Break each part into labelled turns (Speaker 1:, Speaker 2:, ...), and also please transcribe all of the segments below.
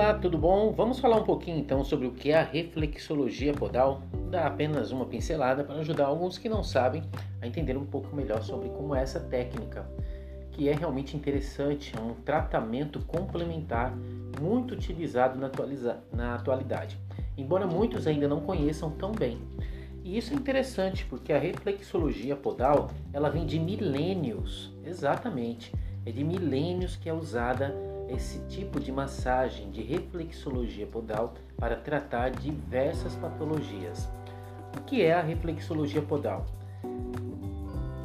Speaker 1: Olá, tudo bom? Vamos falar um pouquinho então sobre o que é a reflexologia podal. Dar apenas uma pincelada para ajudar alguns que não sabem a entender um pouco melhor sobre como é essa técnica, que é realmente interessante, é um tratamento complementar muito utilizado na, na atualidade, embora muitos ainda não conheçam tão bem. E isso é interessante porque a reflexologia podal ela vem de milênios, exatamente, é de milênios que é usada esse tipo de massagem de reflexologia podal para tratar diversas patologias. O que é a reflexologia podal?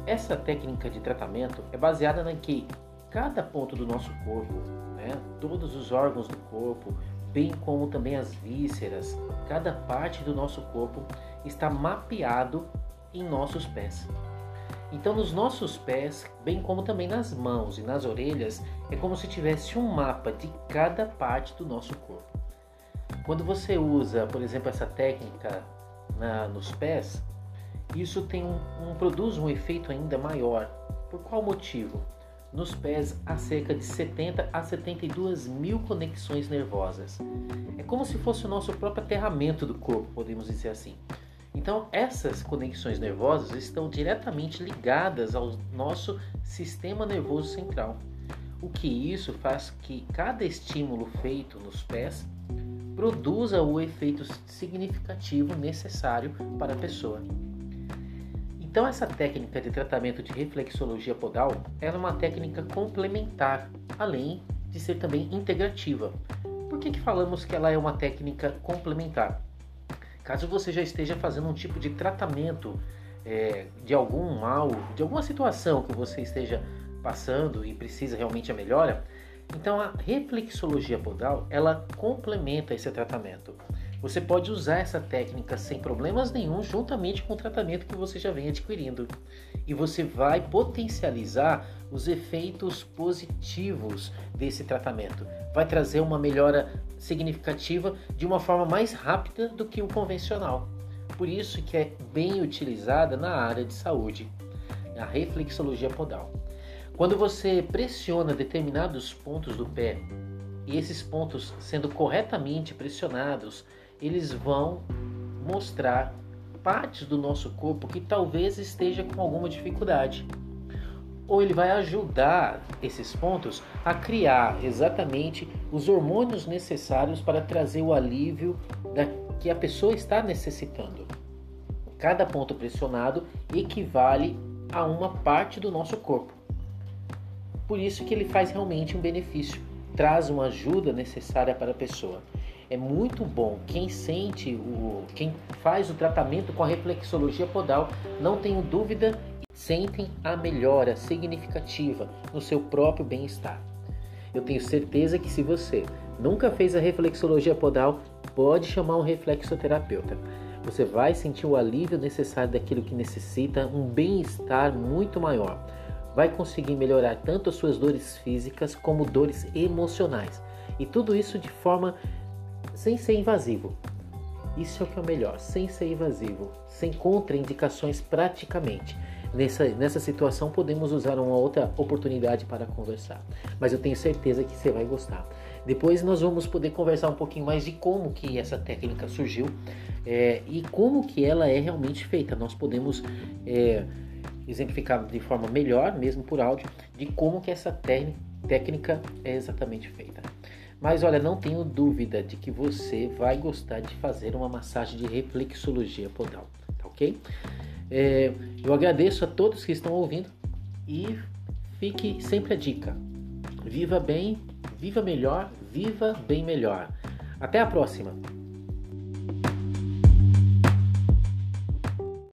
Speaker 1: Essa técnica de tratamento é baseada em que cada ponto do nosso corpo, né, todos os órgãos do corpo, bem como também as vísceras, cada parte do nosso corpo está mapeado em nossos pés. Então, nos nossos pés, bem como também nas mãos e nas orelhas, é como se tivesse um mapa de cada parte do nosso corpo. Quando você usa, por exemplo, essa técnica na, nos pés, isso tem um, um, produz um efeito ainda maior. Por qual motivo? Nos pés há cerca de 70 a 72 mil conexões nervosas. É como se fosse o nosso próprio aterramento do corpo, podemos dizer assim. Então, essas conexões nervosas estão diretamente ligadas ao nosso sistema nervoso central. O que isso faz que cada estímulo feito nos pés produza o efeito significativo necessário para a pessoa. Então, essa técnica de tratamento de reflexologia podal é uma técnica complementar, além de ser também integrativa. Por que, que falamos que ela é uma técnica complementar? Caso você já esteja fazendo um tipo de tratamento é, de algum mal, de alguma situação que você esteja passando e precisa realmente a melhora, então a reflexologia podal ela complementa esse tratamento. Você pode usar essa técnica sem problemas nenhum juntamente com o tratamento que você já vem adquirindo. E você vai potencializar os efeitos positivos desse tratamento. Vai trazer uma melhora significativa de uma forma mais rápida do que o convencional. Por isso que é bem utilizada na área de saúde, a reflexologia podal. Quando você pressiona determinados pontos do pé, e esses pontos sendo corretamente pressionados, eles vão mostrar partes do nosso corpo que talvez esteja com alguma dificuldade. Ou ele vai ajudar esses pontos a criar exatamente os hormônios necessários para trazer o alívio da, que a pessoa está necessitando. Cada ponto pressionado equivale a uma parte do nosso corpo. Por isso que ele faz realmente um benefício, traz uma ajuda necessária para a pessoa é muito bom. Quem sente o, quem faz o tratamento com a reflexologia podal, não tenho dúvida, sentem a melhora significativa no seu próprio bem-estar. Eu tenho certeza que se você nunca fez a reflexologia podal, pode chamar um reflexoterapeuta. Você vai sentir o alívio necessário daquilo que necessita, um bem-estar muito maior. Vai conseguir melhorar tanto as suas dores físicas como dores emocionais. E tudo isso de forma sem ser invasivo. Isso é o que é o melhor, sem ser invasivo, sem contraindicações praticamente. Nessa, nessa situação podemos usar uma outra oportunidade para conversar, mas eu tenho certeza que você vai gostar. Depois nós vamos poder conversar um pouquinho mais de como que essa técnica surgiu é, e como que ela é realmente feita. Nós podemos é, exemplificar de forma melhor, mesmo por áudio, de como que essa técnica é exatamente feita. Mas olha, não tenho dúvida de que você vai gostar de fazer uma massagem de reflexologia podal, tá ok? É, eu agradeço a todos que estão ouvindo e fique sempre a dica: viva bem, viva melhor, viva bem melhor. Até a próxima!